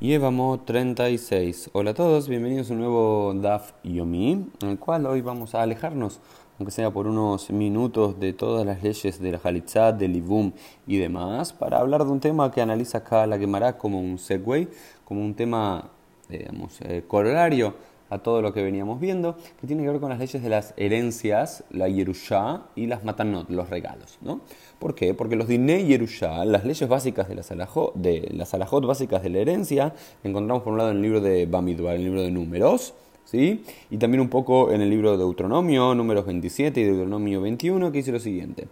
Yevamo 36. Hola a todos, bienvenidos a un nuevo DAF Yomi, en el cual hoy vamos a alejarnos, aunque sea por unos minutos, de todas las leyes de la Halitzat, del Ibum y demás, para hablar de un tema que analiza acá la Gemara como un segue, como un tema, digamos, eh, corolario a todo lo que veníamos viendo, que tiene que ver con las leyes de las herencias, la Yerusha y las Matanot, los regalos. ¿no? ¿Por qué? Porque los Dinei Yerusha, las leyes básicas de las, alajot, de las alajot básicas de la herencia, encontramos por un lado en el libro de Bamidbar, en el libro de Números, ¿sí? y también un poco en el libro de Deuteronomio, números 27 y Deuteronomio 21, que dice lo siguiente.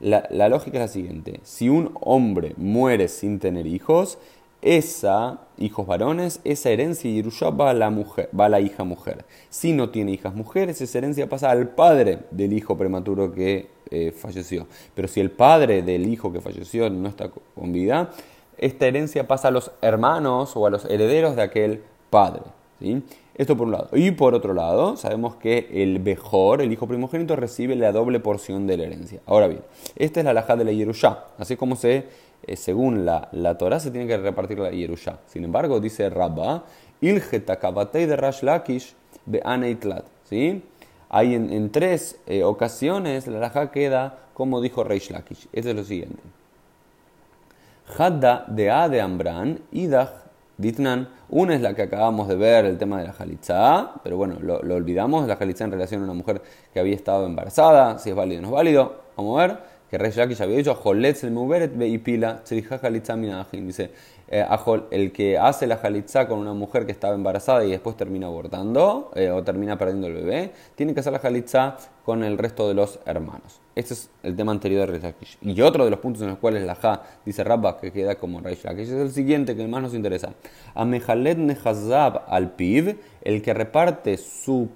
La, la lógica es la siguiente: si un hombre muere sin tener hijos, esa, hijos varones, esa herencia Yerusha va a la mujer, va a la hija mujer. Si no tiene hijas mujeres, esa herencia pasa al padre del hijo prematuro que eh, falleció. Pero si el padre del hijo que falleció no está con vida, esta herencia pasa a los hermanos o a los herederos de aquel padre. Esto por un lado. Y por otro lado, sabemos que el mejor, el hijo primogénito, recibe la doble porción de la herencia. Ahora bien, esta es la alhaja de la Yerusha, así como se eh, según la, la Torah, se tiene que repartir la Yerusha. Sin embargo, dice Rabba, de Rash Lakish de Aneitlat. ¿sí? Hay en, tres eh, ocasiones la laja queda como dijo Reish Lakish. Esto es lo siguiente. Hadda de A de Ambran, Idach Ditnan. Una es la que acabamos de ver, el tema de la Jalitza, pero bueno, lo, olvidamos, la Jalitza en relación a una mujer que había estado embarazada, si es válido o no es válido. Vamos a ver que Rey Lakish había dicho, el Muberet Beipila, dice, eh, el que hace la jalitza con una mujer que estaba embarazada y después termina abortando eh, o termina perdiendo el bebé, tiene que hacer la jalitza con el resto de los hermanos. Este es el tema anterior de Rey Y otro de los puntos en los cuales la Ja dice Rabba que queda como Rey Lakish es el siguiente que más nos interesa. Amehalet Nehazab al Piv, el que reparte su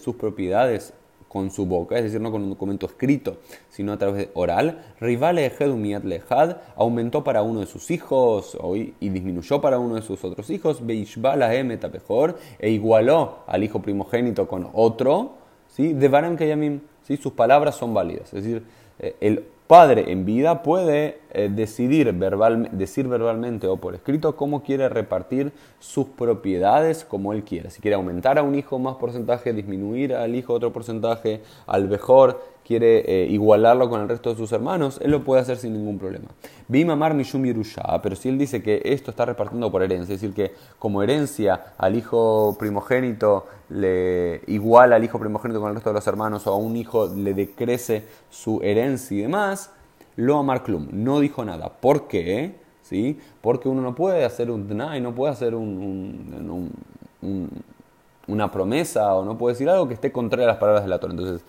sus propiedades con su boca, es decir, no con un documento escrito, sino a través de oral, Rivale Ejedumiat Lejad aumentó para uno de sus hijos y disminuyó para uno de sus otros hijos, Beishbala Emetapejor, e igualó al hijo primogénito con otro, ¿sí? de Baram Kayamim, ¿sí? sus palabras son válidas, es decir, eh, el padre en vida puede eh, decidir decir verbalmente o por escrito cómo quiere repartir sus propiedades como él quiere. Si quiere aumentar a un hijo más porcentaje, disminuir al hijo otro porcentaje, al mejor quiere eh, igualarlo con el resto de sus hermanos, él lo puede hacer sin ningún problema. Bimamar Mishum Yerusha, pero si él dice que esto está repartiendo por herencia, es decir, que como herencia al hijo primogénito le iguala al hijo primogénito con el resto de los hermanos o a un hijo le decrece su herencia y demás, lo amar clum, no dijo nada. ¿Por qué? ¿Sí? Porque uno no puede hacer un y no puede hacer un, una promesa o no puede decir algo que esté contrario a las palabras de la Torah. Entonces,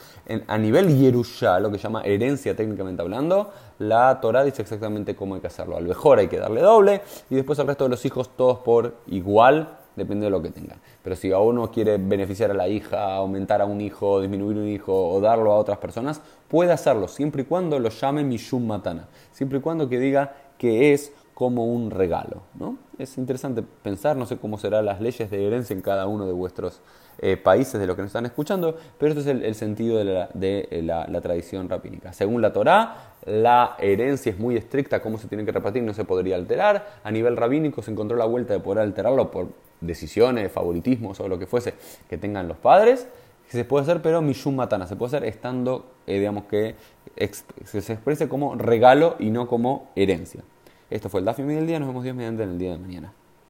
a nivel Yerusha, lo que llama herencia técnicamente hablando, la Torah dice exactamente cómo hay que hacerlo. Al mejor hay que darle doble y después al resto de los hijos todos por igual depende de lo que tengan. Pero si a uno quiere beneficiar a la hija, aumentar a un hijo, disminuir un hijo o darlo a otras personas, puede hacerlo siempre y cuando lo llame Mishum Matana, siempre y cuando que diga que es como un regalo. ¿no? Es interesante pensar, no sé cómo serán las leyes de herencia en cada uno de vuestros eh, países de los que nos están escuchando, pero este es el, sentido de, la, eh, tradición rabínica. Según la Torá, la herencia es muy estricta, cómo se tiene que repartir, no se podría alterar. A nivel rabínico se encontró la vuelta de poder alterarlo por decisiones, favoritismos o lo que fuese que tengan los padres. Se puede hacer, pero mishum matana, se puede hacer estando, eh, digamos que, se exprese como regalo y no como herencia. Esto fue el Dafim del día, nos vemos Dios mediante en el día de mañana.